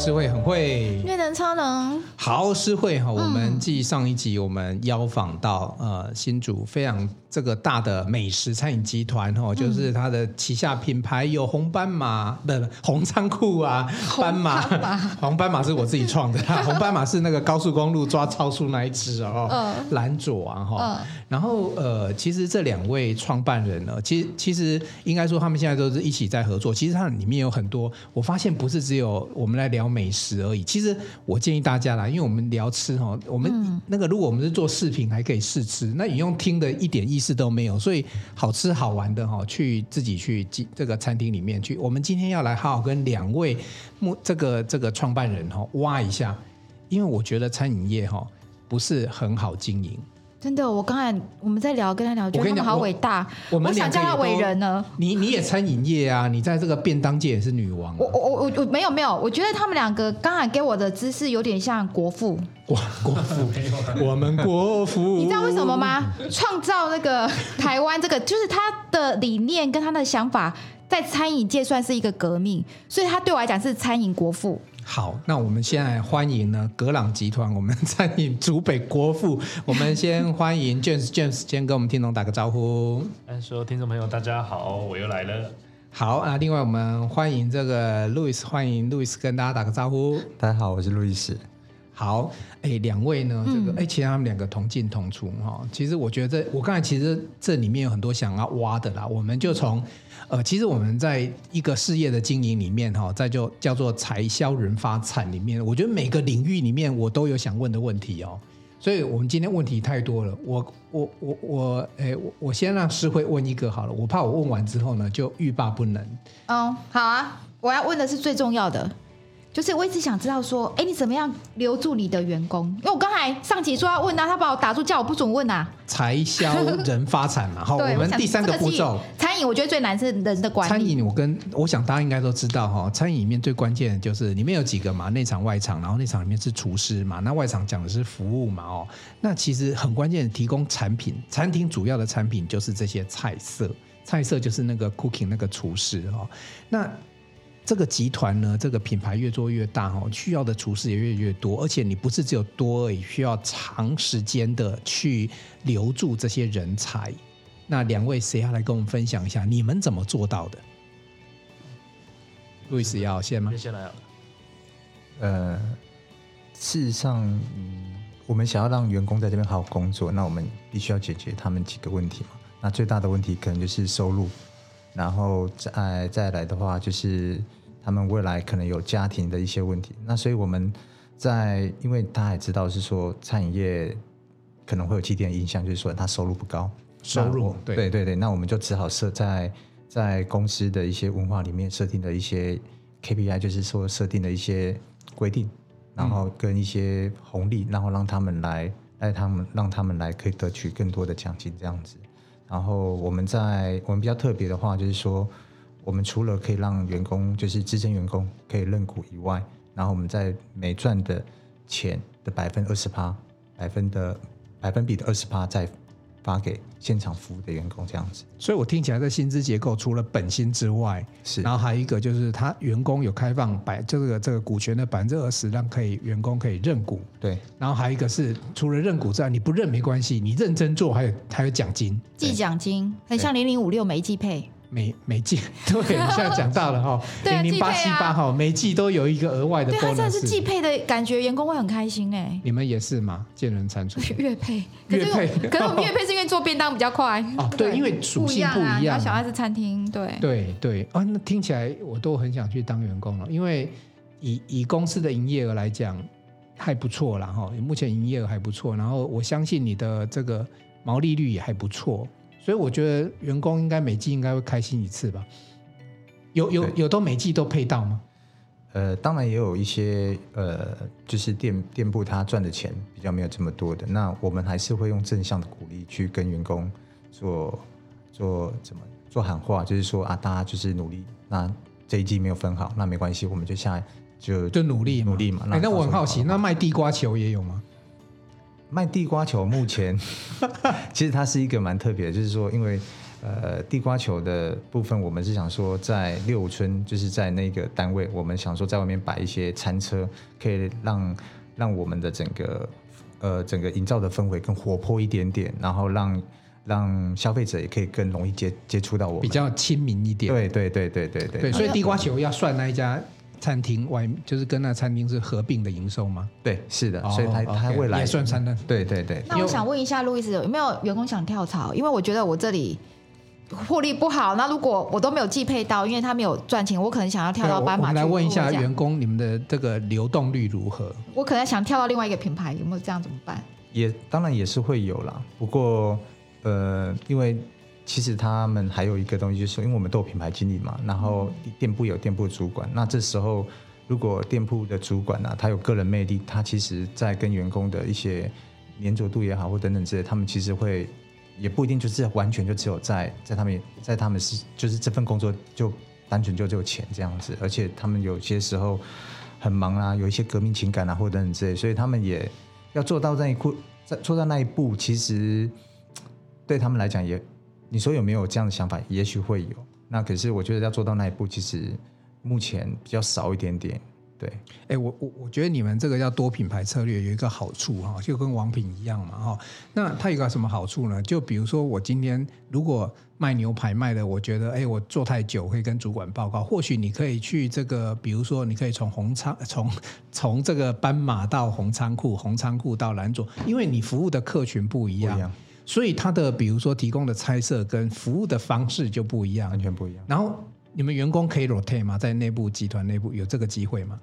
是会很会，略能超能。好，诗慧哈，我们继上一集我们邀访到、嗯、呃新竹非常这个大的美食餐饮集团哈，就是它的旗下品牌有红斑马的红仓库啊，斑马 红斑马是我自己创的，红斑马是那个高速公路抓超速那一只哦，蓝左啊哈。然后呃，其实这两位创办人呢，其实其实应该说他们现在都是一起在合作。其实它里面有很多，我发现不是只有我们来聊。美食而已。其实我建议大家啦，因为我们聊吃哈，我们那个如果我们是做视频，还可以试吃。那你用听的一点意思都没有，所以好吃好玩的哈，去自己去这个餐厅里面去。我们今天要来好好跟两位目这个这个创办人哈挖一下，因为我觉得餐饮业哈不是很好经营。真的，我刚才我们在聊，跟他聊，我觉得他们好伟大。我，我，我想叫他伟人呢。你你也餐饮业啊，你在这个便当界也是女王，啊。我我我我没有没有，我觉得他们两个刚才给我的姿势有点像国父。国国父，我们国父。你知道为什么吗？创造那个台湾这个，就是他的理念跟他的想法，在餐饮界算是一个革命，所以他对我来讲是餐饮国父。好，那我们现在欢迎呢，格朗集团，我们餐饮主北国父。我们先欢迎 James，James 先跟我们听众打个招呼。说听众朋友大家好，我又来了。好啊，另外我们欢迎这个路易斯，欢迎路易斯跟大家打个招呼。大家好，我是路易斯。好，哎，两位呢，这个哎，其实他们两个同进同出哈。其实我觉得这，我刚才其实这里面有很多想要挖的啦，我们就从。呃，其实我们在一个事业的经营里面，哈，在就叫做财销人发产里面，我觉得每个领域里面我都有想问的问题哦。所以我们今天问题太多了，我我我我，哎，我先让诗慧问一个好了，我怕我问完之后呢就欲罢不能。哦，好啊，我要问的是最重要的。就是我一直想知道说，哎，你怎么样留住你的员工？因为我刚才上集说要问啊，他把我打住，叫我不准问啊。财销人发产嘛，好，我们第三个步骤。餐饮我觉得最难是人的管理。餐饮我跟我想大家应该都知道哈，餐饮里面最关键的就是里面有几个嘛，内场外场，然后内场里面是厨师嘛，那外场讲的是服务嘛哦。那其实很关键的提供产品，餐厅主要的产品就是这些菜色，菜色就是那个 cooking 那个厨师哦。那这个集团呢，这个品牌越做越大哦，需要的厨师也越来越多，而且你不是只有多而已，需要长时间的去留住这些人才。那两位谁要来跟我们分享一下，你们怎么做到的？路易斯要先吗？先来啊。呃，事实上，嗯，我们想要让员工在这边好好工作，那我们必须要解决他们几个问题嘛。那最大的问题可能就是收入，然后再再来的话就是。他们未来可能有家庭的一些问题，那所以我们在，因为大家也知道是说餐饮业可能会有既定印象，就是说他收入不高，收入对对对对，那我们就只好设在在公司的一些文化里面设定的一些 KPI，就是说设定的一些规定，然后跟一些红利，然后让他们来带他们，让他们来可以得取更多的奖金这样子。然后我们在我们比较特别的话，就是说。我们除了可以让员工，就是资深员工可以认股以外，然后我们在每赚的钱的百分二十八，百分的百分比的二十八再发给现场服务的员工，这样子。所以我听起来的薪资结构除了本薪之外，是，然后还有一个就是他员工有开放百这个这个股权的百分之二十，让可以员工可以认股。对，然后还有一个是除了认股之外，你不认没关系，你认真做还有还有奖金，季奖金，很像零零五六每一季配。每每季 对，你现在讲到了哈，零零八七八哈，每季都有一个额外的。对，他这是季配的感觉，员工会很开心哎。你们也是吗？见人餐厨月配，月配，可是我们月配是因为做便当比较快哦。对，因为属性不一样。小孩子餐厅，对对对啊，那听起来我都很想去当员工了，因为以以公司的营业额来讲还不错了哈，目前营业额还不错，然后我相信你的这个毛利率也还不错。所以我觉得员工应该每季应该会开心一次吧？有有有都每季都配到吗？呃，当然也有一些呃，就是店店铺他赚的钱比较没有这么多的，那我们还是会用正向的鼓励去跟员工做做怎么做喊话，就是说啊，大家就是努力，那这一季没有分好，那没关系，我们就下就就努力努力嘛。哎，那我很好奇，那卖地瓜球也有吗？卖地瓜球目前 其实它是一个蛮特别的，就是说，因为呃，地瓜球的部分，我们是想说在六村，就是在那个单位，我们想说在外面摆一些餐车，可以让让我们的整个呃整个营造的氛围更活泼一点点，然后让让消费者也可以更容易接接触到我们，比较亲民一点。对对对对对对。对，所以地瓜球要算那一家餐厅外，就是跟那餐厅是合并的营收吗？对，是的，所以他他未来也算餐厅。对对对。那我想问一下路易斯，有没有员工想跳槽？因为我觉得我这里。获利不好，那如果我都没有寄配到，因为他没有赚钱，我可能想要跳到斑马。我们来问一下员工，你们的这个流动率如何？我可能想跳到另外一个品牌，有没有这样怎么办？也当然也是会有啦，不过呃，因为其实他们还有一个东西，就是因为我们都有品牌经理嘛，然后店铺有店铺主管，那这时候如果店铺的主管呢、啊，他有个人魅力，他其实在跟员工的一些黏着度也好，或等等之类，他们其实会。也不一定就是完全就只有在在他们在他们是就是这份工作就单纯就只有钱这样子，而且他们有些时候很忙啊，有一些革命情感啊或等等之类，所以他们也要做到那一步，在做到那一步，其实对他们来讲也，你说有没有这样的想法？也许会有，那可是我觉得要做到那一步，其实目前比较少一点点。对，哎，我我我觉得你们这个叫多品牌策略有一个好处哈，就跟王品一样嘛哈。那它有个什么好处呢？就比如说我今天如果卖牛排卖的，我觉得哎，我做太久，会跟主管报告。或许你可以去这个，比如说你可以从红仓从从这个斑马到红仓库，红仓库到蓝左，因为你服务的客群不一样，一样，所以它的比如说提供的猜测跟服务的方式就不一样，完全不一样。然后。你们员工可以 rotate 吗？在内部集团内部有这个机会吗？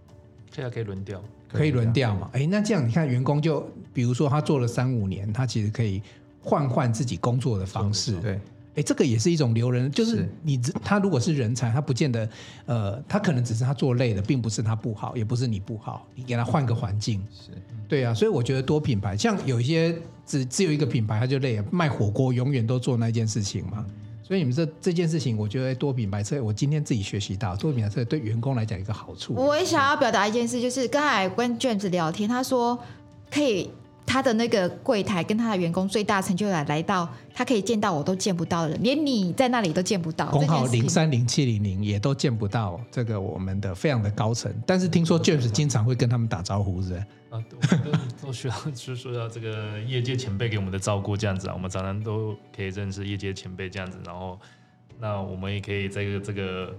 现在可以轮调，可以轮调嘛？哎，那这样你看，员工就比如说他做了三五年，他其实可以换换自己工作的方式。对，哎，这个也是一种留人，就是你他如果是人才，他不见得呃，他可能只是他做累了，并不是他不好，也不是你不好，你给他换个环境。是，对啊，所以我觉得多品牌，像有一些只只有一个品牌，他就累了，卖火锅永远都做那件事情嘛。所以你们这这件事情，我觉得多品牌车，我今天自己学习到多品牌车对员工来讲一个好处。我也想要表达一件事，就是刚才跟 James 聊天，他说可以他的那个柜台跟他的员工最大成就来来到，他可以见到我都见不到的人，连你在那里都见不到。工号零三零七零零也都见不到这个我们的非常的高层，但是听说 James 经常会跟他们打招呼，是不是？啊，都都需要，就是说要这个业界前辈给我们的照顾，这样子啊，我们常常都可以认识业界前辈这样子，然后那我们也可以在这个这个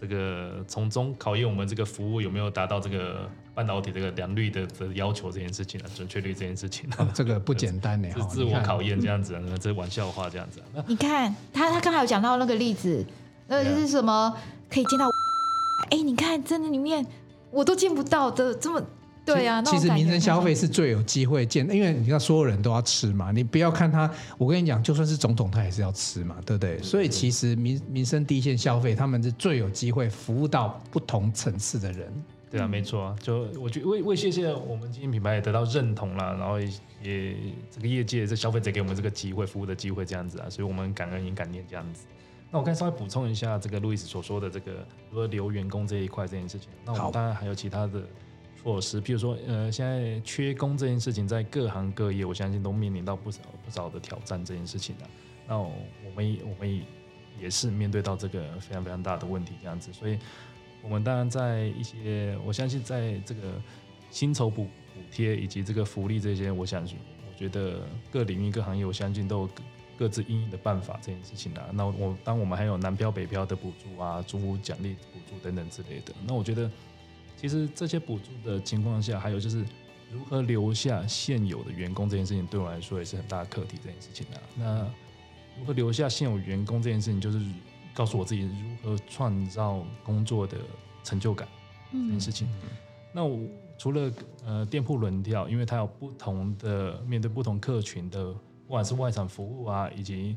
这个从中考验我们这个服务有没有达到这个半导体这个良率的的要求这件事情啊，准确率这件事情啊，哦、这个不简单呢，是自我考验这样子，那这玩笑话这样子啊。你看他他刚才有讲到那个例子，那就是什么？可以见到，哎，你看真的里面我都见不到的这么。对呀、啊，其实民生消费是最有机会见，因为你看所有人都要吃嘛，你不要看他，我跟你讲，就算是总统他也是要吃嘛，对不对？所以其实民民生第一线消费，他们是最有机会服务到不同层次的人。对啊，没错啊，就我觉得为为谢谢我们今天品牌也得到认同了，然后也，也这个业界这消费者给我们这个机会服务的机会这样子啊，所以我们感恩也感念这样子。那我刚才稍微补充一下这个路易斯所说的这个如何留员工这一块这件事情，那我们当然还有其他的。措施，譬如说，呃，现在缺工这件事情，在各行各业，我相信都面临到不少不少的挑战。这件事情啊，那我们我们也是面对到这个非常非常大的问题，这样子。所以，我们当然在一些，我相信在这个薪酬补补贴以及这个福利这些，我想，我觉得各领域各行业，我相信都有各自应应的办法。这件事情啊，那我当我们还有南漂北漂的补助啊，租屋奖励补助等等之类的，那我觉得。其实这些补助的情况下，还有就是如何留下现有的员工这件事情，对我来说也是很大的课题。这件事情啊，那如何留下现有员工这件事情，就是告诉我自己如何创造工作的成就感这件事情。嗯、那我除了呃店铺轮调，因为它有不同的面对不同客群的，不管是外场服务啊，以及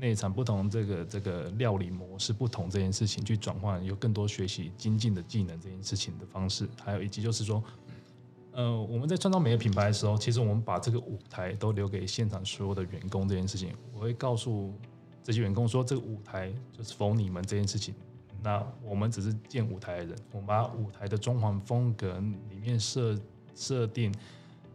内场不同这个这个料理模式不同这件事情去转换，有更多学习精进的技能这件事情的方式，还有以及就是说，呃，我们在创造每个品牌的时候，其实我们把这个舞台都留给现场所有的员工这件事情，我会告诉这些员工说，这个舞台就是 for 你们这件事情。那我们只是建舞台的人，我们把舞台的装潢风格里面设设定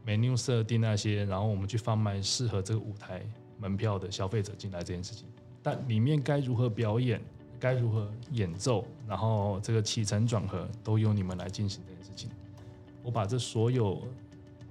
menu 设定那些，然后我们去贩卖适合这个舞台。门票的消费者进来这件事情，但里面该如何表演，该如何演奏，然后这个起承转合都由你们来进行这件事情。我把这所有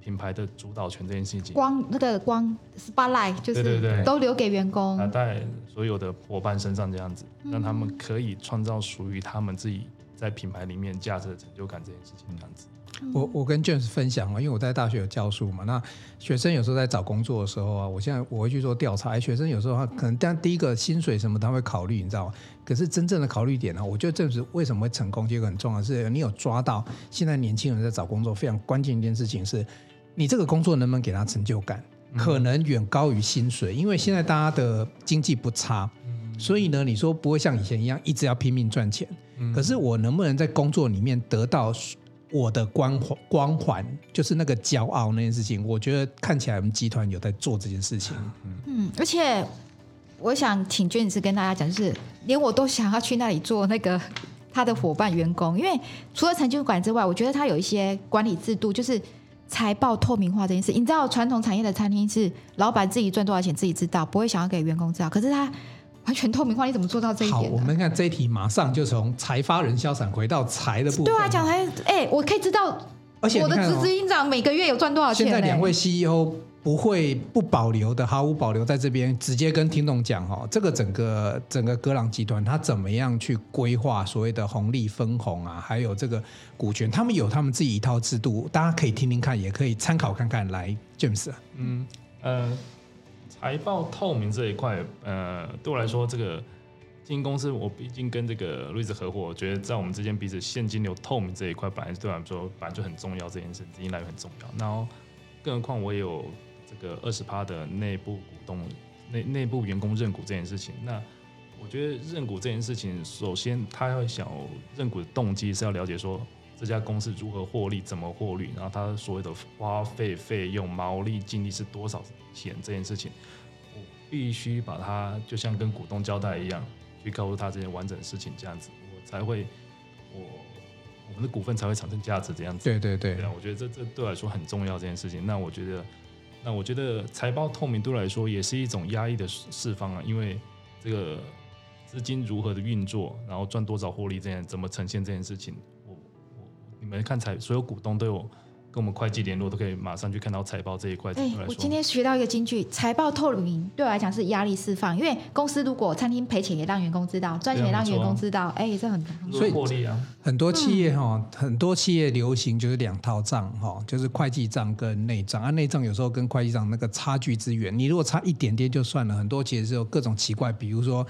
品牌的主导权这件事情，光那个光 spotlight 就是都留给员工，啊，在所有的伙伴身上这样子，让他们可以创造属于他们自己在品牌里面价值的成就感这件事情这样子。我我跟 James 分享啊，因为我在大学有教书嘛，那学生有时候在找工作的时候啊，我现在我会去做调查，学生有时候他可能但第一个薪水什么他会考虑，你知道吗？可是真正的考虑点呢，我觉得 James 为什么会成功，这个很重要，是你有抓到现在年轻人在找工作非常关键一件事情是，你这个工作能不能给他成就感，可能远高于薪水，因为现在大家的经济不差，所以呢，你说不会像以前一样一直要拼命赚钱，可是我能不能在工作里面得到？我的光环，光环就是那个骄傲那件事情，我觉得看起来我们集团有在做这件事情。嗯，而且我想请娟女士跟大家讲，就是连我都想要去那里做那个他的伙伴员工，因为除了成就感之外，我觉得他有一些管理制度，就是财报透明化这件事。你知道，传统产业的餐厅是老板自己赚多少钱自己知道，不会想要给员工知道，可是他。完全透明化，你怎么做到这一点？好，我们看这一题，马上就从财发人消散回到财的部分。对啊，讲财，哎、欸，我可以知道，而且我的执行长每个月有赚多少钱？现在两位 CEO 不会不保留的，毫无保留在这边直接跟听众讲哈，这个整个整个格朗集团他怎么样去规划所谓的红利分红啊，还有这个股权，他们有他们自己一套制度，大家可以听听看，也可以参考看看。来，James，嗯，呃。财报透明这一块，呃，对我来说，这个经营公司，我毕竟跟这个路易斯合伙，我觉得在我们之间彼此现金流透明这一块，本来对我来说本来就很重要，这件事资金来源很重要。然后，更何况我也有这个二十趴的内部股东，内内部员工认股这件事情。那我觉得认股这件事情，首先他要想认股的动机是要了解说这家公司如何获利，怎么获利，然后他所有的花费、费用、毛利、净利是多少钱这件事情。我必须把它就像跟股东交代一样，去告诉他这些完整的事情，这样子我才会，我我们的股份才会产生价值，这样子。对对对。对啊，我觉得这这对我来说很重要这件事情。那我觉得，那我觉得财报透明度来说也是一种压抑的释放啊，因为这个资金如何的运作，然后赚多少获利，这样怎么呈现这件事情，我我你们看财所有股东都有。跟我们会计联络都可以马上去看到财报这一块。哎、欸，我今天学到一个金句，财报透明对我来讲是压力释放，因为公司如果餐厅赔钱也让员工知道，赚钱也让员工知道，哎、欸，这很所以获利啊。很多企业哈、嗯，很多企业流行就是两套账哈，就是会计账跟内账啊，内账有时候跟会计账那个差距之远，你如果差一点点就算了，很多其实是有各种奇怪，比如说，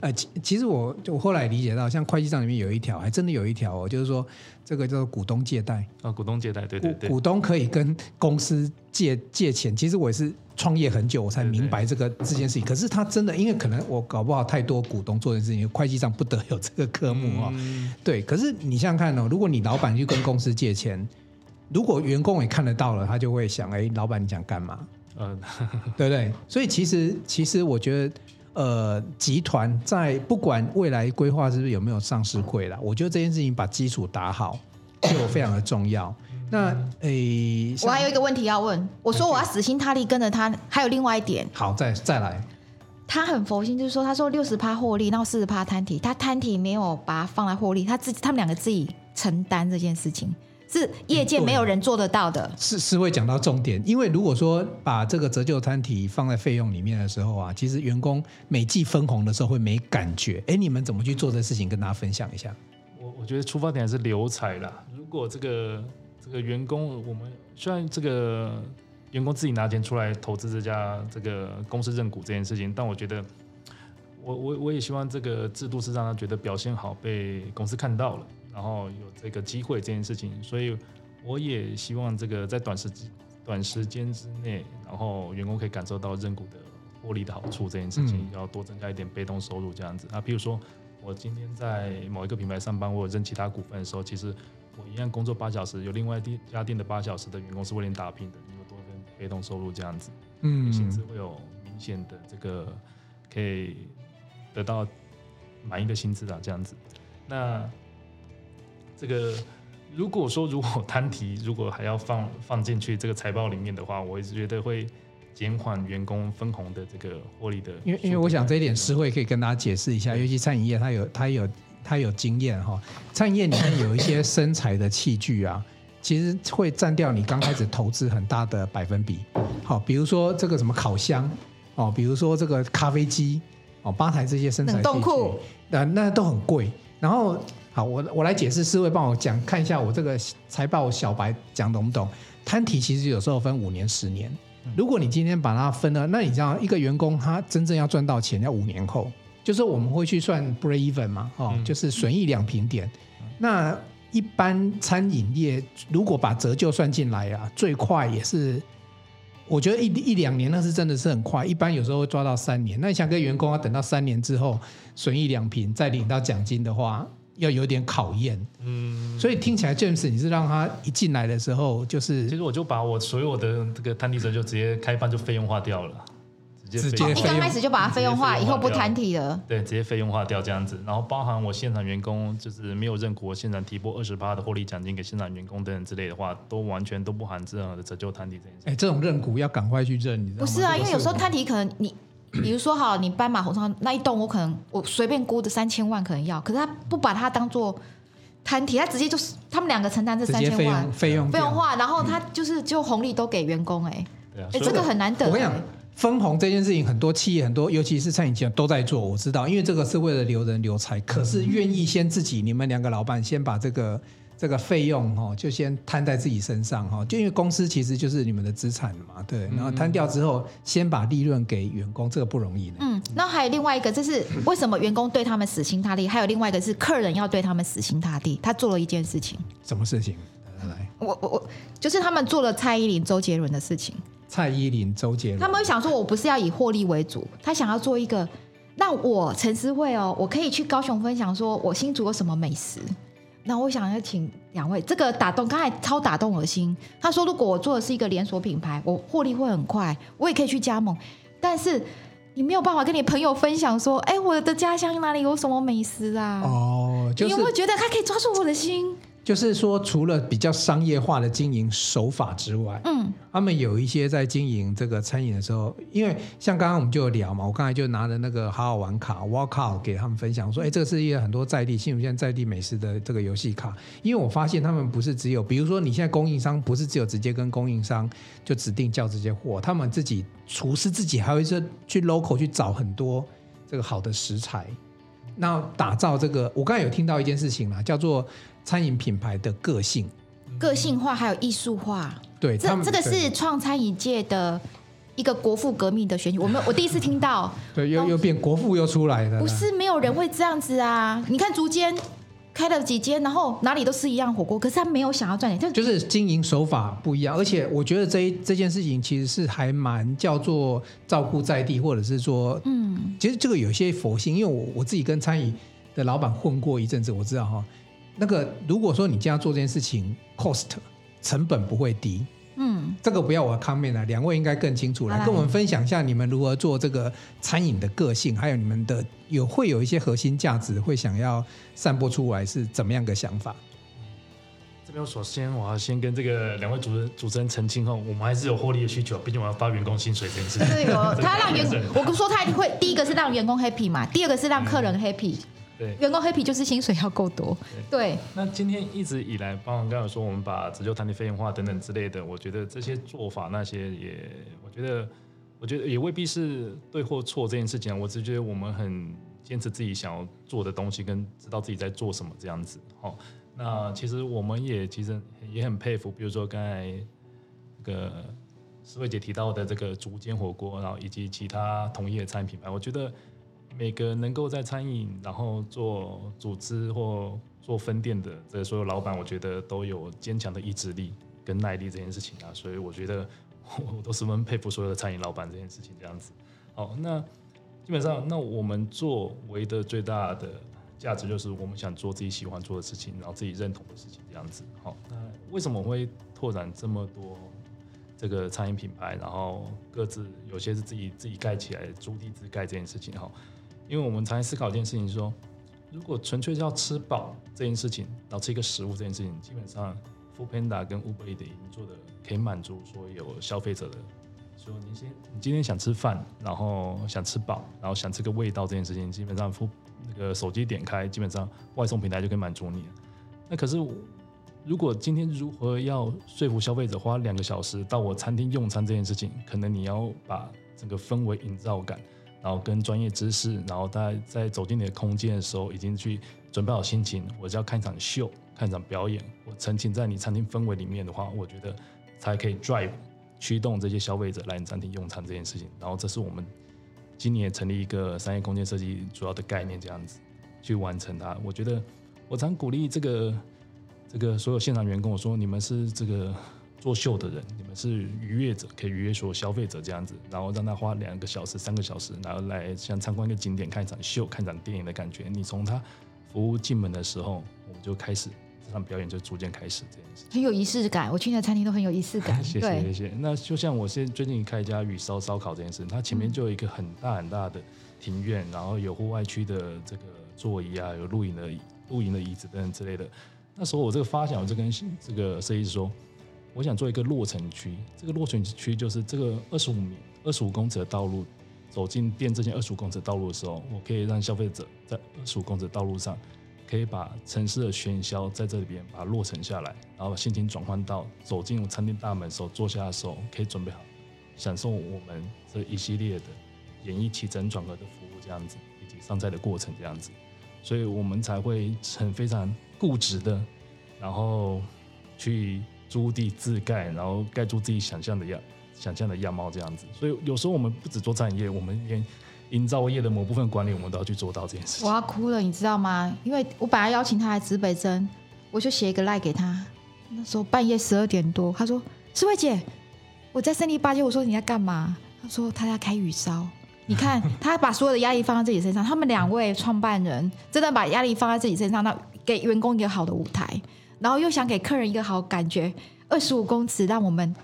呃，其其实我我后来理解到，像会计账里面有一条，还真的有一条哦，就是说。这个叫做股东借贷啊，股东借贷，对对对，股东可以跟公司借借钱。其实我也是创业很久，我才明白这个这件事情。可是他真的，因为可能我搞不好太多股东做的事情，会计上不得有这个科目啊、嗯。对，可是你想想看哦，如果你老板去跟公司借钱，如果员工也看得到了，他就会想：哎，老板你想干嘛？嗯，对不对？所以其实其实我觉得。呃，集团在不管未来规划是不是有没有上市会啦，我觉得这件事情把基础打好就非常的重要。那诶，我还有一个问题要问，我说我要死心塌地跟着他，还有另外一点。好，再再来。他很佛心，就是说，他说六十趴获利，然后四十趴摊提，他摊提没有把它放在获利，他自己他们两个自己承担这件事情。是业界没有人做得到的。嗯、是是会讲到重点，因为如果说把这个折旧摊体放在费用里面的时候啊，其实员工每季分红的时候会没感觉。哎，你们怎么去做这事情？跟大家分享一下。我我觉得出发点还是留才啦。如果这个这个员工，我们虽然这个员工自己拿钱出来投资这家这个公司认股这件事情，但我觉得我我我也希望这个制度是让他觉得表现好，被公司看到了。然后有这个机会这件事情，所以我也希望这个在短时短时间之内，然后员工可以感受到认股的获利的好处这件事情，要多增加一点被动收入这样子。那譬如说我今天在某一个品牌上班，我有认其他股份的时候，其实我一样工作八小时，有另外一家店的八小时的员工是为你打拼的，你有多份被动收入这样子，嗯，薪资会有明显的这个可以得到满意的薪资啊这样子，那。这个如果说如果摊提如果还要放放进去这个财报里面的话，我一直觉得会减缓员工分红的这个获利的。因为因为我想这一点诗慧可以跟大家解释一下，尤其餐饮业它有它有它有经验哈，餐饮业里面有一些生财的器具啊，其实会占掉你刚开始投资很大的百分比。好，比如说这个什么烤箱哦，比如说这个咖啡机哦，吧台这些生财器具，那那都很贵。然后好，我我来解释，四位帮我讲看一下我这个财报小白讲懂不懂？摊提其实有时候分五年、十年。如果你今天把它分了，那你知道一个员工他真正要赚到钱要五年后，就是我们会去算 break even 嘛，哦，就是损益两平点。那一般餐饮业如果把折旧算进来啊，最快也是，我觉得一一两年那是真的是很快，一般有时候会抓到三年。那你想跟员工要等到三年之后损益两平再领到奖金的话，要有点考验，嗯，所以听起来 James 你是让他一进来的时候就是，其实我就把我所有的这个摊提折就直接开办就费用化掉了，直接直接一刚开始就把它费用化，以后不摊提了，对，直接费用化掉这样子，然后包含我现场员工就是没有认股，现场提拨二十八的获利奖金给现场员工等等之类的话，都完全都不含任何的折旧摊提这件事。哎，这种认股要赶快去认，你知道吗？不是啊，因为有时候摊提可能你。比如说，哈，你斑马红上那一栋，我可能我随便估的三千万可能要，可是他不把它当做摊体，他直接就是他们两个承担这三千万费用费用化，然后他就是就红利都给员工，哎，哎，这个很难得。我跟你讲，分红这件事情，很多企业很多，尤其是餐饮企业都在做，我知道，因为这个是为了留人留财，可是愿意先自己你们两个老板先把这个。这个费用哈，就先摊在自己身上哈，就因为公司其实就是你们的资产嘛，对。然后摊掉之后，先把利润给员工，这个不容易的。嗯，那还有另外一个，就是为什么员工对他们死心塌地？还有另外一个是客人要对他们死心塌地。他做了一件事情，什么事情？来，我我我，就是他们做了蔡依林、周杰伦的事情。蔡依林、周杰伦，他们会想说，我不是要以获利为主，他想要做一个，那我陈思慧哦，我可以去高雄分享，说我新竹有什么美食。那我想要请两位，这个打动刚才超打动我的心。他说，如果我做的是一个连锁品牌，我获利会很快，我也可以去加盟。但是你没有办法跟你朋友分享说，哎，我的家乡哪里有什么美食啊？哦，就是、你有没有觉得他可以抓住我的心？就是说，除了比较商业化的经营手法之外，嗯，他们有一些在经营这个餐饮的时候，因为像刚刚我们就有聊嘛，我刚才就拿着那个好好玩卡 Walkout 给他们分享，说，哎，这个是一个很多在地新竹县在地美食的这个游戏卡，因为我发现他们不是只有，比如说你现在供应商不是只有直接跟供应商就指定叫这些货，他们自己厨师自己还会是去 local 去找很多这个好的食材，那打造这个，我刚才有听到一件事情啦，叫做。餐饮品牌的个性、个性化还有艺术化，对，这这个是创餐饮界的一个国父革命的选举。我们我第一次 听到，对，又又变国父又出来了。不是没有人会这样子啊！你看竹间开了几间，然后哪里都是一样火锅，可是他没有想要赚钱，就就是经营手法不一样。而且我觉得这一这件事情其实是还蛮叫做照顾在地，或者是说，嗯，其实这个有些佛性，因为我我自己跟餐饮的老板混过一阵子，我知道哈。那个，如果说你这样做这件事情，cost 成本不会低，嗯，这个不要我 comment 了，两位应该更清楚来，跟我们分享一下你们如何做这个餐饮的个性，还有你们的有会有一些核心价值会想要散播出来是怎么样个想法？这边首先我要先跟这个两位主持主持人澄清后，我们还是有获利的需求，毕竟我要发员工薪水这件事情。有，他让员工，我说他一定会，第一个是让员工 happy 嘛，第二个是让客人 happy。嗯对，员工 happy 就是薪水要够多。对，对那今天一直以来，包括刚才说我们把折旧摊提费用化等等之类的，我觉得这些做法那些也，我觉得，我觉得也未必是对或错这件事情。我只觉得我们很坚持自己想要做的东西，跟知道自己在做什么这样子。好，那其实我们也其实也很佩服，比如说刚才那个思慧姐提到的这个竹间火锅，然后以及其他同业的餐饮品牌，我觉得。每个能够在餐饮，然后做组织或做分店的这所有老板，我觉得都有坚强的意志力跟耐力这件事情啊，所以我觉得我都十分佩服所有的餐饮老板这件事情这样子。好，那基本上，那我们作为的最大的价值就是我们想做自己喜欢做的事情，然后自己认同的事情这样子。好，那为什么我会拓展这么多这个餐饮品牌，然后各自有些是自己自己盖起来，租地自盖这件事情哈？因为我们常在思考一件事情，说如果纯粹是要吃饱这件事情，然后吃一个食物这件事情，基本上 Foodpanda 跟 Uber Eats 已经做的可以满足所有消费者的说你先，你今天想吃饭，然后想吃饱，然后想吃个味道这件事情，基本上付那个手机点开，基本上外送平台就可以满足你。那可是，如果今天如何要说服消费者花两个小时到我餐厅用餐这件事情，可能你要把整个氛围营造感，然后跟专业知识，然后大家在走进你的空间的时候，已经去准备好心情，我就要看一场秀，看一场表演，我沉浸在你餐厅氛围里面的话，我觉得才可以 drive。驱动这些消费者来你餐厅用餐这件事情，然后这是我们今年成立一个商业空间设计主要的概念，这样子去完成它。我觉得我常鼓励这个这个所有现场员工，我说你们是这个做秀的人，你们是愉悦者，可以愉悦所有消费者这样子，然后让他花两个小时、三个小时，然后来像参观一个景点、看一场秀、看一场电影的感觉。你从他服务进门的时候，我们就开始。这场表演就逐渐开始这件事，很有仪式感。我去的餐厅都很有仪式感。谢谢谢谢。那就像我现在最近开一家雨烧烧烤这件事，它前面就有一个很大很大的庭院，然后有户外区的这个座椅啊，有露营的露营的椅子等等之类的。那时候我这个发想，我就跟这个设计师说，我想做一个落成区。这个落成区就是这个二十五米、二十五公尺的道路，走进店之前二十五公尺道路的时候，我可以让消费者在二十五公尺的道路上。可以把城市的喧嚣在这里边把它落成下来，然后把心情转换到走进餐厅大门的时候，坐下的时候可以准备好享受我们这一系列的演绎起承转合的服务这样子，以及上菜的过程这样子，所以我们才会很非常固执的，然后去租地自盖，然后盖出自己想象的样想象的样貌这样子。所以有时候我们不只做餐饮业，我们连营造业的某部分管理，我们都要去做到这件事情。我要哭了，你知道吗？因为我本来邀请他来指北针，我就写一个赖给他。那时候半夜十二点多，他说：“诗慧姐，我在胜利八街。”我说：“你在干嘛？”他说：“他在开雨烧。”你看，他把所有的压力放在自己身上。他们两位创办人真的把压力放在自己身上，那给员工一个好的舞台，然后又想给客人一个好感觉。二十五公尺，让我们。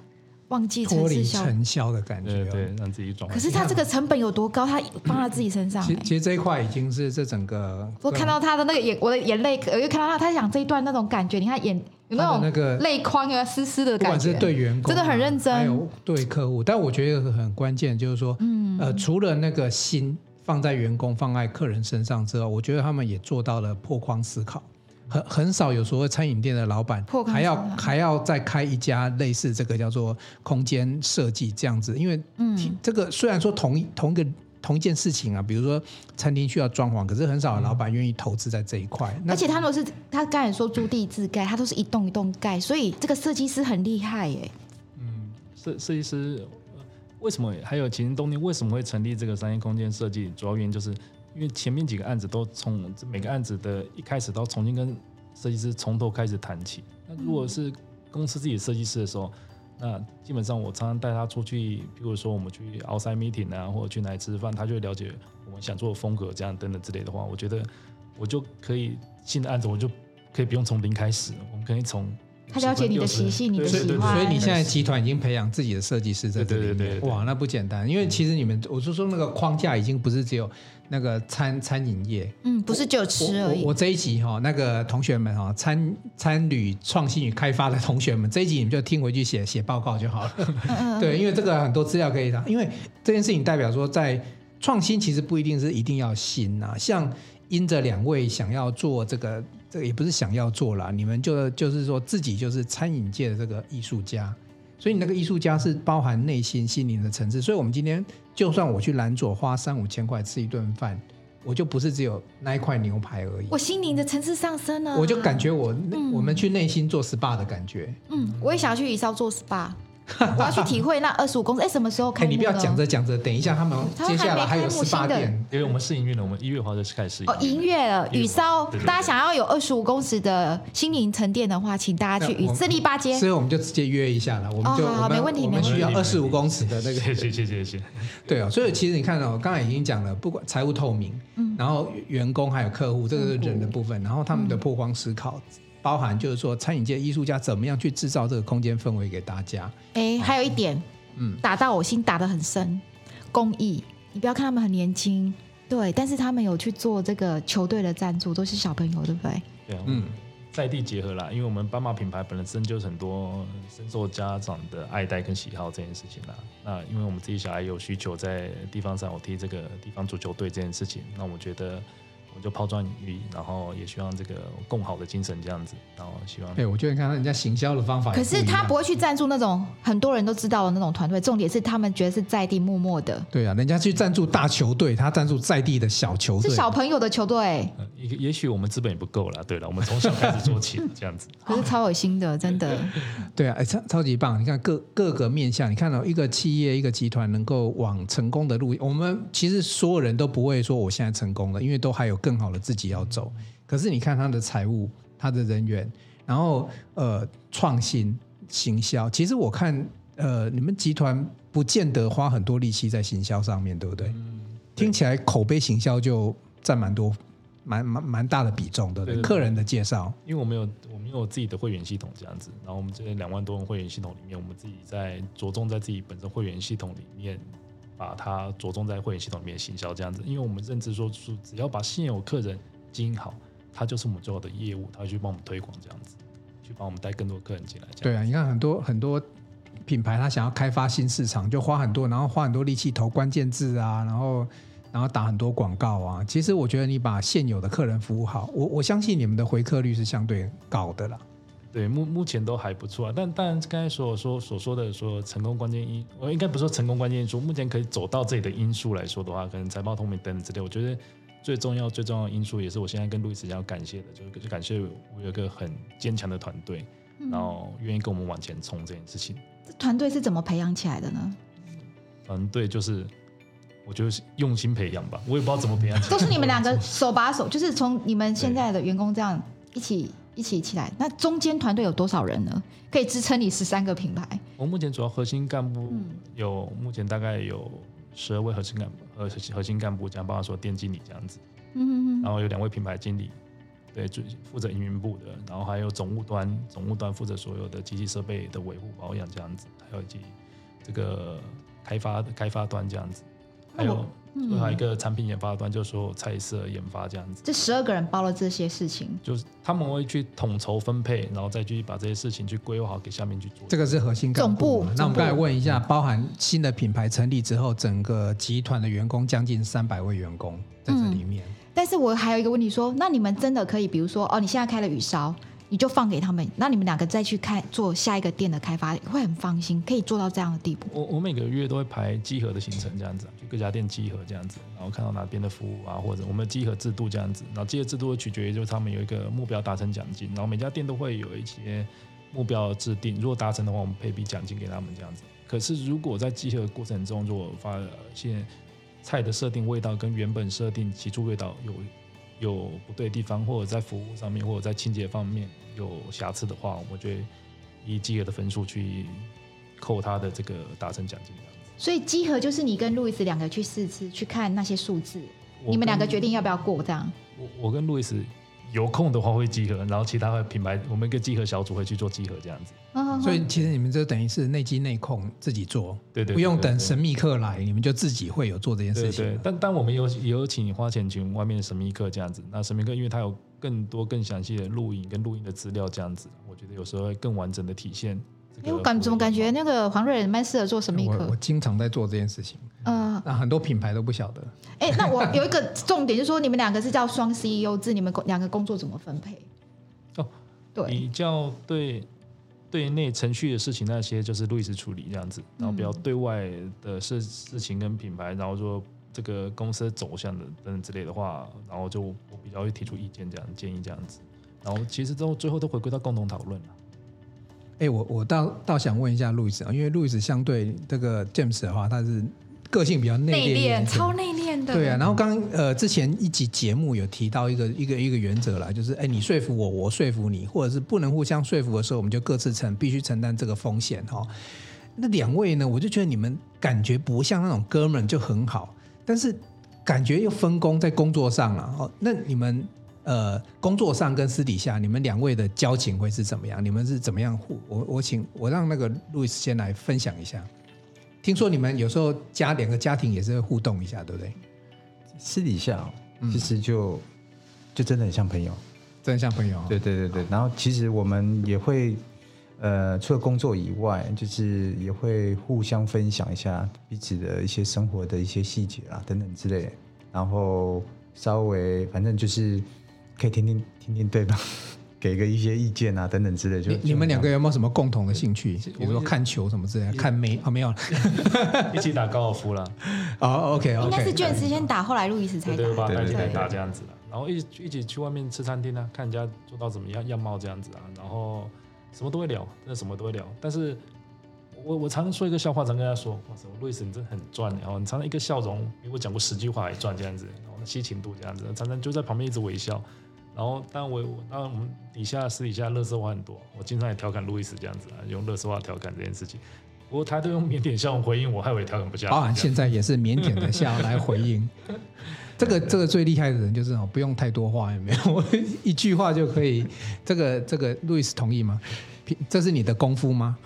忘记脱离尘嚣的感觉，对，对，让自己转。可是他这个成本有多高？他放在自己身上。其实，其实这一块已经是这整个。我看到他的那个眼，我的眼泪，我又看到他，他讲这一段那种感觉，你看眼有那种那个泪眶有湿湿的感觉。不管是对员工，真的很认真，还有对客户。但我觉得很关键，就是说，嗯，呃，除了那个心放在员工、放在客人身上之后，我觉得他们也做到了破框思考。很很少有所谓餐饮店的老板还要还要再开一家类似这个叫做空间设计这样子，因为嗯，这个虽然说同一同一个同一件事情啊，比如说餐厅需要装潢，可是很少有老板愿意投资在这一块。而且他都是他刚才说租地自盖，他都是一栋一栋盖，所以这个设计师很厉害耶。嗯，设设计师为什么还有起心动念为什么会成立这个商业空间设计？主要原因就是。因为前面几个案子都从每个案子的一开始都重新跟设计师从头开始谈起。那如果是公司自己设计师的时候，那基本上我常常带他出去，比如说我们去 outside meeting 啊，或者去哪里吃饭，他就会了解我们想做的风格，这样等等之类的话，我觉得我就可以新的案子我就可以不用从零开始，我们可以从。他了解你的习性，你的喜欢，所以你现在集团已经培养自己的设计师在这里面。对对对对，哇，那不简单。因为其实你们，我就说那个框架已经不是只有那个餐餐饮业，嗯，不是就吃而已。我，这一集哈，那个同学们哈，餐餐旅创新与开发的同学们，这一集你们就听回去写写报告就好了。嗯、对，因为这个很多资料可以拿，因为这件事情代表说，在创新其实不一定是一定要新呐，像。因着两位想要做这个，这个也不是想要做啦，你们就就是说自己就是餐饮界的这个艺术家，所以你那个艺术家是包含内心心灵的层次。所以，我们今天就算我去兰佐花三五千块吃一顿饭，我就不是只有那一块牛排而已。我心灵的层次上升了，我就感觉我、嗯、我们去内心做 SPA 的感觉。嗯，我也想要去宜少做 SPA。我要去体会那二十五公尺，哎，什么时候开？你不要讲着讲着，等一下他们接下来还有十八点，因为我们试营运了，我们一月华就开始试营哦，一月了，雨烧，大家想要有二十五公尺的心灵沉淀的话，请大家去胜利八街。所以我们就直接约一下了，我们就好，没问题，我们需要二十五公尺的那个，谢谢谢谢谢。对哦，所以其实你看哦，刚才已经讲了，不管财务透明，然后员工还有客户，这个是人的部分，然后他们的破光思考。包含就是说，餐饮界艺术家怎么样去制造这个空间氛围给大家？哎，还有一点，嗯，打到我心，打得很深。公益，你不要看他们很年轻，对，但是他们有去做这个球队的赞助，都是小朋友，对不对？对啊，嗯，在地结合啦，因为我们斑马品牌本身就是很多深受家长的爱戴跟喜好这件事情啦。那因为我们自己小孩有需求在地方上，我踢这个地方足球队这件事情，那我觉得。我就抛砖引玉，然后也希望这个共好的精神这样子，然后希望。对，我觉得你看人家行销的方法。可是他不会去赞助那种很多人都知道的那种团队，重点是他们觉得是在地默默的。对啊，人家去赞助大球队，他赞助在地的小球队，是小朋友的球队。也也许我们资本也不够了。对了，我们从小开始做起，这样子。可是超有心的，真的。对啊，哎超超级棒！你看各各个面向，你看到一个企业、一个集团能够往成功的路，我们其实所有人都不会说我现在成功了，因为都还有更好的自己要。走，可是你看他的财务、他的人员，然后呃创新、行销，其实我看呃你们集团不见得花很多力气在行销上面，对不对？嗯、对，听起来口碑行销就占蛮多、蛮蛮蛮大的比重，对不对？客人的介绍，因为我们有我们有自己的会员系统这样子，然后我们这两万多人会员系统里面，我们自己在着重在自己本身会员系统里面，把它着重在会员系统里面行销这样子，因为我们认知说，是只要把现有客人。经营好，他就是我们最后的业务，他会去帮我们推广这样子，去帮我们带更多客人进来。对啊，你看很多很多品牌，他想要开发新市场，就花很多，然后花很多力气投关键字啊，然后然后打很多广告啊。其实我觉得你把现有的客人服务好，我我相信你们的回客率是相对高的啦。对，目目前都还不错啊。但但刚才所说所说的说成功关键因，我应该不说成功关键因素，目前可以走到这里的因素来说的话，可能财报透明等等之类，我觉得。最重要、最重要的因素，也是我现在跟路易斯要感谢的，就是感谢我有一个很坚强的团队，嗯、然后愿意跟我们往前冲这件事情。这团队是怎么培养起来的呢？团队就是，我就是用心培养吧，我也不知道怎么培养。都是你们两个 手把手，就是从你们现在的员工这样一起一起起来。那中间团队有多少人呢？可以支撑你十三个品牌？我目前主要核心干部有，目前大概有。十二位核心干部，呃，核心干部这样，包括说店经理这样子，嗯哼哼，然后有两位品牌经理，对，就负责营运部的，然后还有总务端，总务端负责所有的机器设备的维护保养这样子，还有以及这个开发开发端这样子，还有。嗯，还有一个产品研发端，就是说菜色研发这样子。这十二个人包了这些事情，就是他们会去统筹分配，然后再去把这些事情去规划好给下面去做。这个是核心干部。总部。那我们刚才问一下，包含新的品牌成立之后，整个集团的员工将近三百位员工在这里面。嗯，但是我还有一个问题说，那你们真的可以，比如说哦，你现在开了雨烧。你就放给他们，那你们两个再去开做下一个店的开发，会很放心，可以做到这样的地步。我我每个月都会排集合的行程，这样子，就各家店集合这样子，然后看到哪边的服务啊，或者我们的集合制度这样子，然后这些制度会取决于就是他们有一个目标达成奖金，然后每家店都会有一些目标制定，如果达成的话，我们配笔奖金给他们这样子。可是如果在集合过程中，如果发现菜的设定味道跟原本设定起初味道有有不对的地方，或者在服务上面，或者在清洁方面。有瑕疵的话，我们就以集合的分数去扣他的这个达成奖金。所以集合就是你跟路易斯两个去试吃，去看那些数字，你们两个决定要不要过这样。我我跟路易斯有空的话会集合，然后其他的品牌我们一个集合小组会去做集合这样子。所以其实你们就等于是内机内控自己做，对对，不用等神秘客来，你们就自己会有做这件事情。对，但但我们有有请花钱请外面的神秘客这样子。那神秘客因为他有更多更详细的录影跟录音的资料这样子，我觉得有时候会更完整的体现。因为我感怎么感觉那个黄瑞蛮适合做神秘客？我，我经常在做这件事情。嗯、呃，那很多品牌都不晓得。哎、欸，那我有一个重点就是说，你们两个是叫双 CEO 制，你们两个工作怎么分配？哦，对，比较对。对内程序的事情，那些就是路易斯处理这样子，然后比较对外的事事情跟品牌，然后说这个公司走向的等等之类的话，然后就我比较会提出意见这样建议这样子，然后其实都最后都回归到共同讨论了。哎，我我倒倒想问一下路易斯啊，因为路易斯相对这个 James 的话，他是。个性比较内敛，超内敛的。对啊，然后刚呃之前一集节目有提到一个一个一个原则啦，就是哎你说服我，我说服你，或者是不能互相说服的时候，我们就各自承必须承担这个风险哈。那两位呢，我就觉得你们感觉不像那种哥们就很好，但是感觉又分工在工作上了哦。那你们呃工作上跟私底下，你们两位的交情会是怎么样？你们是怎么样互？我我请我让那个路易斯先来分享一下。听说你们有时候家两个家庭也是会互动一下，对不对？私底下其实就、嗯、就真的很像朋友，真的像朋友。对对对对，然后其实我们也会，呃，除了工作以外，就是也会互相分享一下彼此的一些生活的一些细节啊等等之类，然后稍微反正就是可以听听听听对方。给个一些意见啊，等等之类。就你们两个有没有什么共同的兴趣？比如说看球什么之类的，看没啊、哦？没有，一起打高尔夫了。哦，OK OK。应该是卷子先打，后来路易斯才打。对对，把他一起来打这样子了。然后一一起去外面吃餐厅啊，看人家做到怎么样样貌这样子啊。然后什么都会聊，真的什么都会聊。但是我我常常说一个笑话，常跟他说：哇塞，路易斯你真的很赚。然后你常常一个笑容比我讲过十句话还赚这样子。然后吸情度这样子，常常就在旁边一直微笑。然后，当然我，当然我们底下私底下乐色话很多，我经常也调侃路易斯这样子啊，用乐色话调侃这件事情。不过他都用腼腆笑容回应我，害我也调侃不下来。包含现在也是腼腆的笑来回应。这个这个最厉害的人就是哦，不用太多话，有没有？我一句话就可以。这个这个路易斯同意吗？这是你的功夫吗？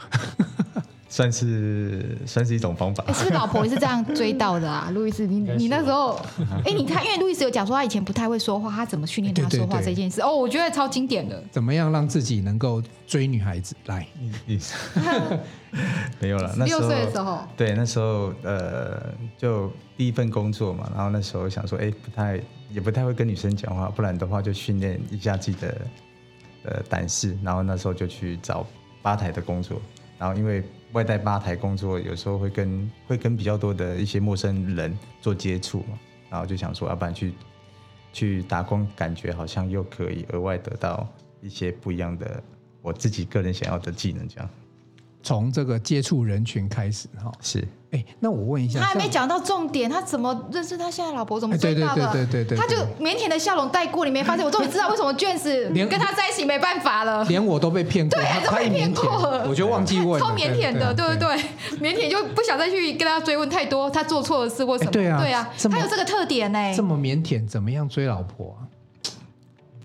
算是算是一种方法。是不是老婆也是这样追到的啊？路易斯，你你那时候，哎，你看，因为路易斯有讲说他以前不太会说话，他怎么训练他说话这件事？哦，我觉得超经典的。怎么样让自己能够追女孩子？来，你 没有了。那六岁的时候，对，那时候呃，就第一份工作嘛，然后那时候想说，哎，不太也不太会跟女生讲话，不然的话就训练一下自己的呃胆识，然后那时候就去找吧台的工作，然后因为。外带吧台工作，有时候会跟会跟比较多的一些陌生人做接触嘛，然后就想说，要不然去去打工，感觉好像又可以额外得到一些不一样的我自己个人想要的技能，这样。从这个接触人群开始哈，是。哎，那我问一下，他还没讲到重点，他怎么认识他现在老婆？怎么追到的？对对对对对，他就腼腆的笑容带过，你没发现？我终于知道为什么卷子连跟他在一起没办法了，连我都被骗过，对，都被骗过，我就忘记问，超腼腆的，对不对？腼腆就不想再去跟他追问太多，他做错了事或什么？对啊，对啊，他有这个特点呢。这么腼腆，怎么样追老婆啊？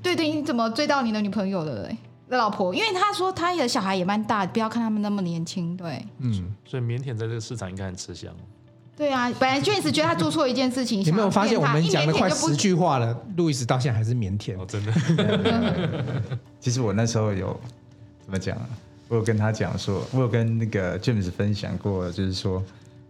对对，你怎么追到你的女朋友的嘞？的老婆，因为他说他的小孩也蛮大，不要看他们那么年轻，对，嗯，所以腼腆在这个市场应该很吃香。对啊，本来卷子觉得他做错一件事情，有没有发现我们讲了快十句话了，路易斯到现在还是腼腆，哦，真的。其实我那时候有怎么讲？我有跟他讲说，我有跟那个卷子分享过，就是说，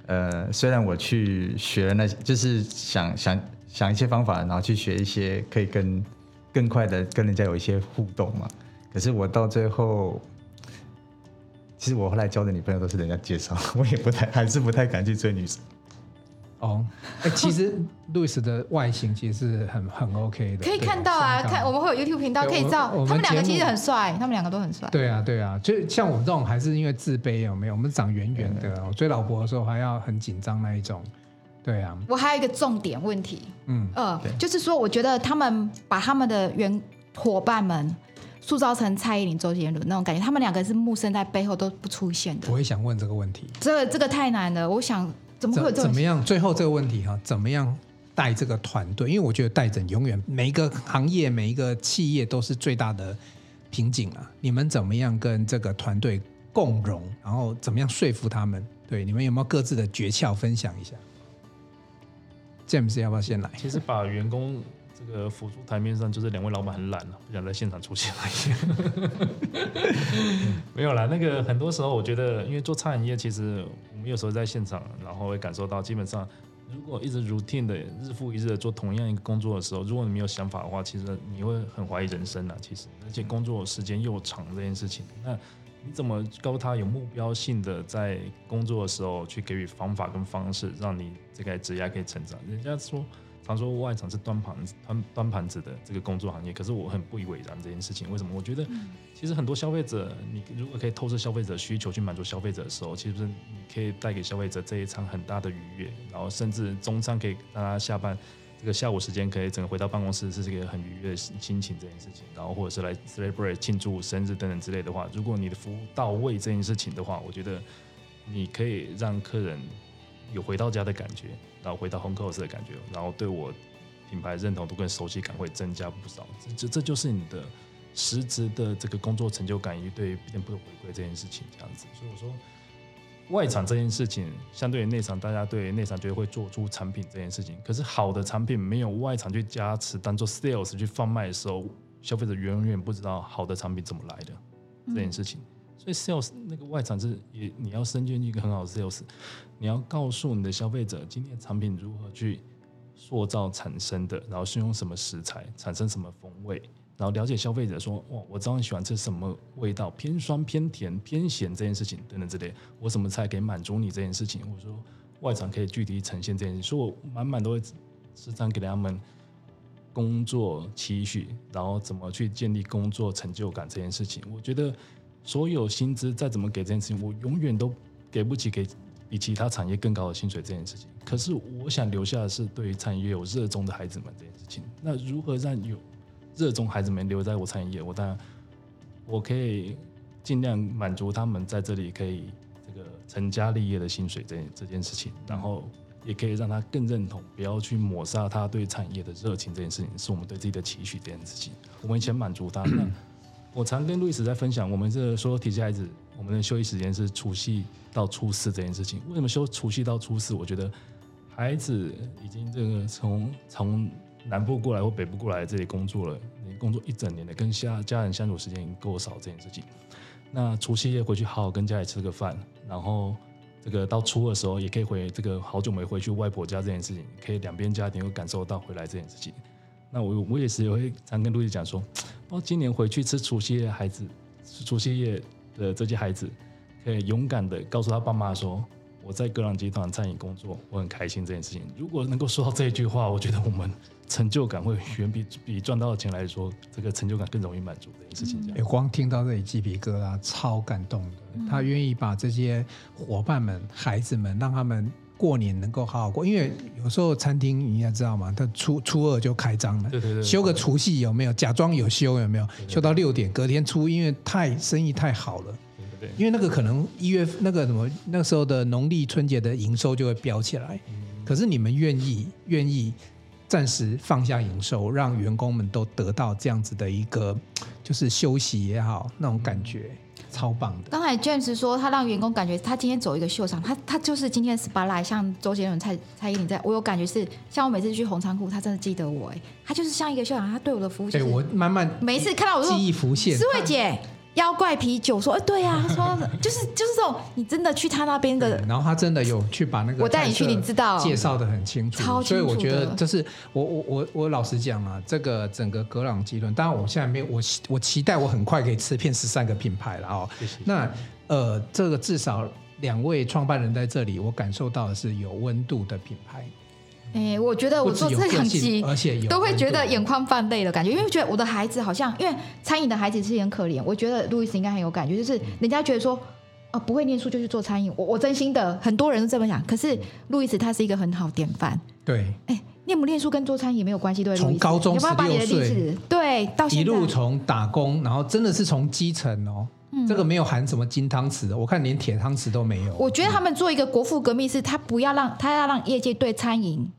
呃，虽然我去学了那些，就是想想想一些方法，然后去学一些可以跟更快的跟人家有一些互动嘛。可是我到最后。其实我后来交的女朋友都是人家介绍，我也不太还是不太敢去追女生。哦，哎，其实 Louis 的外形其实是很很 OK 的，可以看到啊，看我们会有 YouTube 频道可以照，他们两个其实很帅，他们两个都很帅。对啊，对啊，就像我们这种还是因为自卑有没有？我们长圆圆的，我追老婆的时候还要很紧张那一种。对啊，我还有一个重点问题，嗯呃，就是说我觉得他们把他们的员伙伴们。塑造成蔡依林、周杰伦那种感觉，他们两个是木生在背后都不出现的。我也想问这个问题，这个这个太难了。我想怎么会有这怎么样？最后这个问题哈，怎么样带这个团队？因为我觉得带人永远每一个行业、每一个企业都是最大的瓶颈啊。你们怎么样跟这个团队共融？然后怎么样说服他们？对，你们有没有各自的诀窍分享一下？James 要不要先来？其实把员工。这个辅助台面上就是两位老板很懒了，不想在现场出现而已。没有啦，那个很多时候我觉得，因为做餐饮业，其实我们有时候在现场，然后会感受到，基本上如果一直 routine 的日复一日的做同样一个工作的时候，如果你没有想法的话，其实你会很怀疑人生啊。其实，而且工作时间又长这件事情，那你怎么告诉他有目标性的在工作的时候去给予方法跟方式，让你这个职业可以成长？人家说。常说外场是端盘子、端端盘子的这个工作行业，可是我很不以为然这件事情。为什么？我觉得其实很多消费者，你如果可以透视消费者需求去满足消费者的时候，其实你可以带给消费者这一场很大的愉悦，然后甚至中餐可以让他下班这个下午时间可以整个回到办公室是这个很愉悦的心情这件事情，然后或者是来 celebrate 庆祝生日等等之类的话，如果你的服务到位这件事情的话，我觉得你可以让客人有回到家的感觉。然后回到 home course 的感觉，然后对我品牌认同度跟熟悉感会增加不少。这这就是你的实质的这个工作成就感与对店铺的回馈这件事情这样子。所以我说，外场这件事情相对于内场，大家对内场觉得会做出产品这件事情。可是好的产品没有外场去加持，当做 sales 去贩卖的时候，消费者永远不知道好的产品怎么来的这件事情。所以 sales 那个外场是也你要身兼一个很好的 sales，你要告诉你的消费者今天产品如何去塑造产生的，然后是用什么食材产生什么风味，然后了解消费者说哇，我知道你喜欢吃什么味道，偏酸、偏甜、偏咸这件事情等等之类，我什么菜可以满足你这件事情，或者说外场可以具体呈现这件事情，所以我满满都会时常给他们工作期许，然后怎么去建立工作成就感这件事情，我觉得。所有薪资再怎么给这件事情，我永远都给不起给比其他产业更高的薪水这件事情。可是我想留下的是对于产业有热衷的孩子们这件事情。那如何让有热衷孩子们留在我产业？我当然我可以尽量满足他们在这里可以这个成家立业的薪水这这件事情，然后也可以让他更认同，不要去抹杀他对产业的热情这件事情，是我们对自己的期许这件事情。我们先满足他。那 我常跟路易斯在分享，我们这所有体系孩子，我们的休息时间是除夕到初四这件事情。为什么休除夕到初四？我觉得孩子已经这个从从南部过来或北部过来这里工作了，你工作一整年的，跟家家人相处时间已经够少这件事情。那除夕夜回去好好跟家里吃个饭，然后这个到初二的时候也可以回这个好久没回去外婆家这件事情，可以两边家庭会感受到回来这件事情。那我我也是也会常跟陆毅讲说。哦，今年回去吃除夕夜的孩子，除夕夜的这些孩子，可以勇敢的告诉他爸妈说：“我在格朗集团餐饮工作，我很开心这件事情。”如果能够说到这一句话，我觉得我们成就感会远比比赚到的钱来说，这个成就感更容易满足这件事情。哎、嗯、光听到这里鸡皮疙瘩，超感动的。嗯、他愿意把这些伙伴们、孩子们，让他们。过年能够好好过，因为有时候餐厅你也知道嘛，他初初二就开张了，对对对，休个除夕有没有？假装有休有没有？对对对，休到六点，隔天初，因为太生意太好了，对对对，因为那个可能一月那个什么那时候的农历春节的营收就会飙起来，嗯、可是你们愿意愿意暂时放下营收，让员工们都得到这样子的一个就是休息也好那种感觉。超棒的！刚才 James 说他让员工感觉他今天走一个秀场，他他就是今天 spotlight，像周杰伦、蔡蔡依林在，我有感觉是像我每次去红仓库，他真的记得我哎，他就是像一个秀场，他对我的服务，对，我慢慢每一次看到我记忆浮现，思慧姐。妖怪啤酒说：“哎，对呀、啊，他 说就是就是这种，你真的去他那边的，然后他真的有去把那个我带你去，你知道介绍的很清楚，超清楚，所以我觉得这是我我我我老实讲啊，这个整个格朗基伦，当然我现在没有我我期待我很快可以吃遍十三个品牌了哦。谢谢那呃，这个至少两位创办人在这里，我感受到的是有温度的品牌。”哎，我觉得我做这两集，而且都会觉得眼眶泛泪的感觉，因为觉得我的孩子好像，因为餐饮的孩子是很可怜。我觉得路易斯应该很有感觉，就是人家觉得说，啊，不会念书就去做餐饮，我我真心的，很多人都这么想。可是路易斯他是一个很好典范。对，哎，念不念书跟做餐饮没有关系，对。从高中十六岁，对，到现在一路从打工，然后真的是从基层哦，嗯、这个没有含什么金汤匙的，我看连铁汤匙都没有。我觉得他们做一个国富革命，是他不要让他要让业界对餐饮。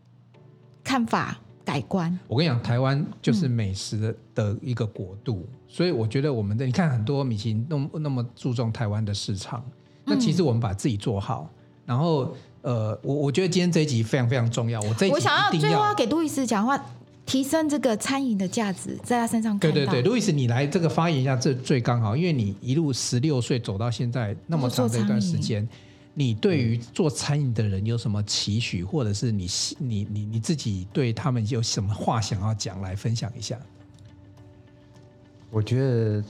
看法改观。我跟你讲，台湾就是美食的的一个国度，嗯、所以我觉得我们的你看很多米其林那么那么注重台湾的市场，那其实我们把自己做好，嗯、然后呃，我我觉得今天这一集非常非常重要。我这我想要最后要给路易斯讲话，提升这个餐饮的价值，在他身上。对对对，路易斯，你来这个发言一下，这最刚好，因为你一路十六岁走到现在那么长的一段时间。你对于做餐饮的人有什么期许，或者是你你你你自己对他们有什么话想要讲来分享一下？我觉得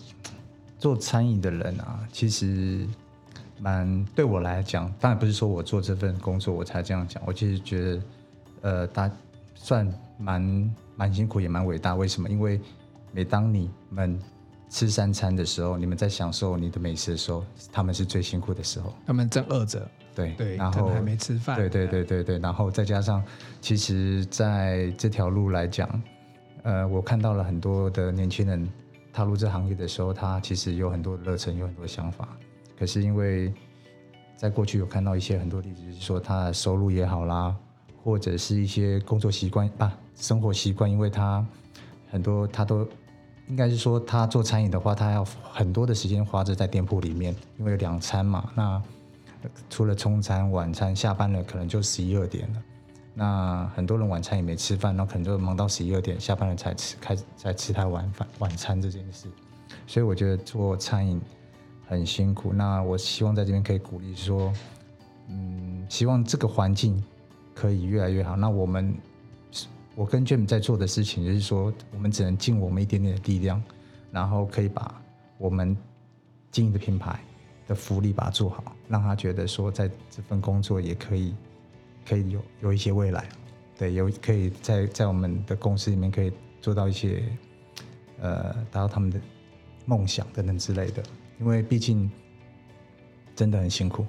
做餐饮的人啊，其实蛮对我来讲，当然不是说我做这份工作我才这样讲，我其实觉得呃，大算蛮蛮辛苦也蛮伟大。为什么？因为每当你们吃三餐的时候，你们在享受你的美食的时候，他们是最辛苦的时候。他们正饿着，对对，然后还没吃饭。对对对对对，然后再加上，其实在这条路来讲，呃，我看到了很多的年轻人踏入这行业的时候，他其实有很多的热忱，有很多想法。可是因为在过去有看到一些很多例子，就是说他的收入也好啦，或者是一些工作习惯啊，生活习惯，因为他很多他都。应该是说，他做餐饮的话，他要很多的时间花着在店铺里面，因为有两餐嘛。那除了中餐、晚餐，下班了可能就十一二点了。那很多人晚餐也没吃饭，那可能就忙到十一二点，下班了才吃，开始才吃他晚饭晚餐这件事。所以我觉得做餐饮很辛苦。那我希望在这边可以鼓励说，嗯，希望这个环境可以越来越好。那我们，我跟 James 在做的事情就是说，我们只能尽我们一点点的力量，然后可以把我们经营的品牌的福利把它做好，让他觉得说，在这份工作也可以。可以有有一些未来，对，有可以在在我们的公司里面可以做到一些，呃，达到他们的梦想等等之类的。因为毕竟真的很辛苦。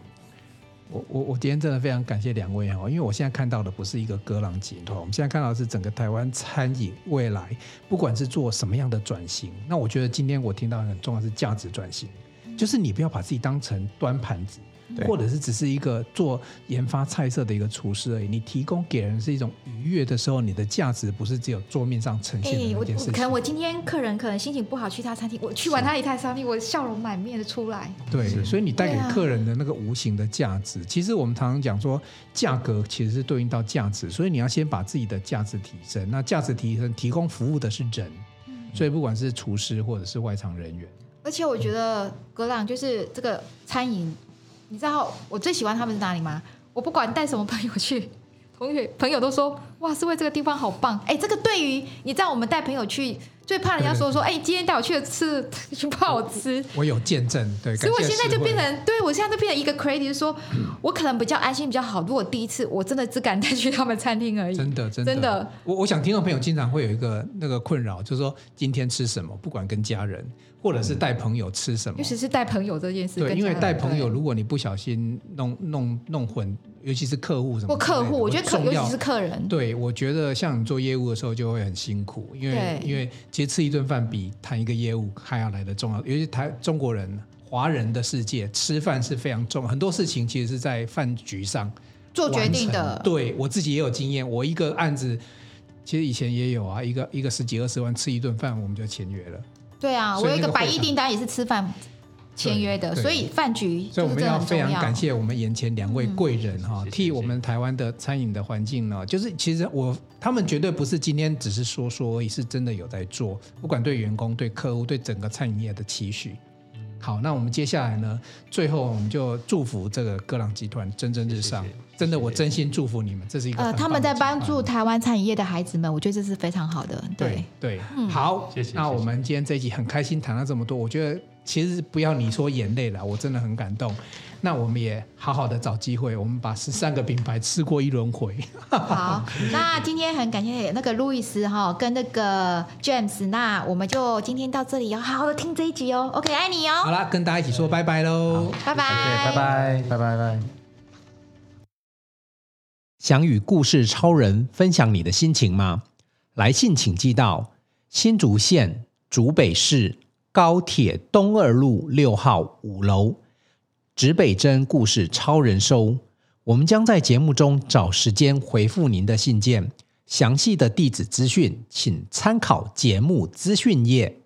我我我今天真的非常感谢两位哦，因为我现在看到的不是一个格朗集团，我们现在看到的是整个台湾餐饮未来，不管是做什么样的转型，那我觉得今天我听到很重要是价值转型，就是你不要把自己当成端盘子。或者是只是一个做研发菜色的一个厨师而已，你提供给人是一种愉悦的时候，你的价值不是只有桌面上呈现的那件事情。可能我今天客人可能心情不好去他餐厅，我去完他一台餐厅，我笑容满面的出来。对，所以你带给客人的那个无形的价值，啊、其实我们常常讲说，价格其实是对应到价值，所以你要先把自己的价值提升。那价值提升，提供服务的是人，所以不管是厨师或者是外场人员。而且我觉得格朗就是这个餐饮。你知道我最喜欢他们是哪里吗？我不管带什么朋友去，同学朋友都说哇，是为这个地方好棒。哎，这个对于你知道我们带朋友去，最怕人家说说，哎，今天带我去吃，去不好吃我。我有见证，对。所以我现在就变成，对我现在就变成一个 crazy，就是说我可能比较安心，比较好。如果第一次我真的只敢带去他们餐厅而已，真的真的。真的我我想听众朋友经常会有一个那个困扰，就是说今天吃什么，不管跟家人。或者是带朋友吃什么？尤其是带朋友这件事。对，因为带朋友，如果你不小心弄弄弄混，尤其是客户什么。或客户，我觉得客，尤其是客人。对，我觉得像你做业务的时候就会很辛苦，因为因为其实吃一顿饭比谈一个业务还要来的重要。尤其台中国人、华人的世界，吃饭是非常重要，很多事情其实是在饭局上做决定的。对，我自己也有经验，我一个案子其实以前也有啊，一个一个十几二十万吃一顿饭，我们就签约了。对啊，我有一个百亿订单也是吃饭签约的，所以饭局。所以我们要非常感谢我们眼前两位贵人哈，替我们台湾的餐饮的环境呢，就是其实我他们绝对不是今天只是说说而已，是真的有在做，不管对员工、对客户、对整个餐饮业的期许。好，那我们接下来呢？最后我们就祝福这个哥朗集团蒸蒸日上。谢谢，真的，我真心祝福你们，这是一个呃，他们在帮助台湾餐饮业的孩子们，我觉得这是非常好的。对对，对，嗯，好，谢谢。那我们今天这一集很开心谈了这么多，我觉得其实不要你说眼泪了，我真的很感动。那我们也好好的找机会，我们把十三个品牌吃过一轮回。好，那今天很感谢那个路易斯哈跟那个 James，那我们就今天到这里，要好好的听这一集哦。OK，爱你哦。好了，跟大家一起说拜拜喽，拜拜，拜拜，拜拜拜。想与故事超人分享你的心情吗？来信请寄到新竹县竹北市高铁东二路六号五楼。指北针故事超人收，我们将在节目中找时间回复您的信件。详细的地址资讯，请参考节目资讯页。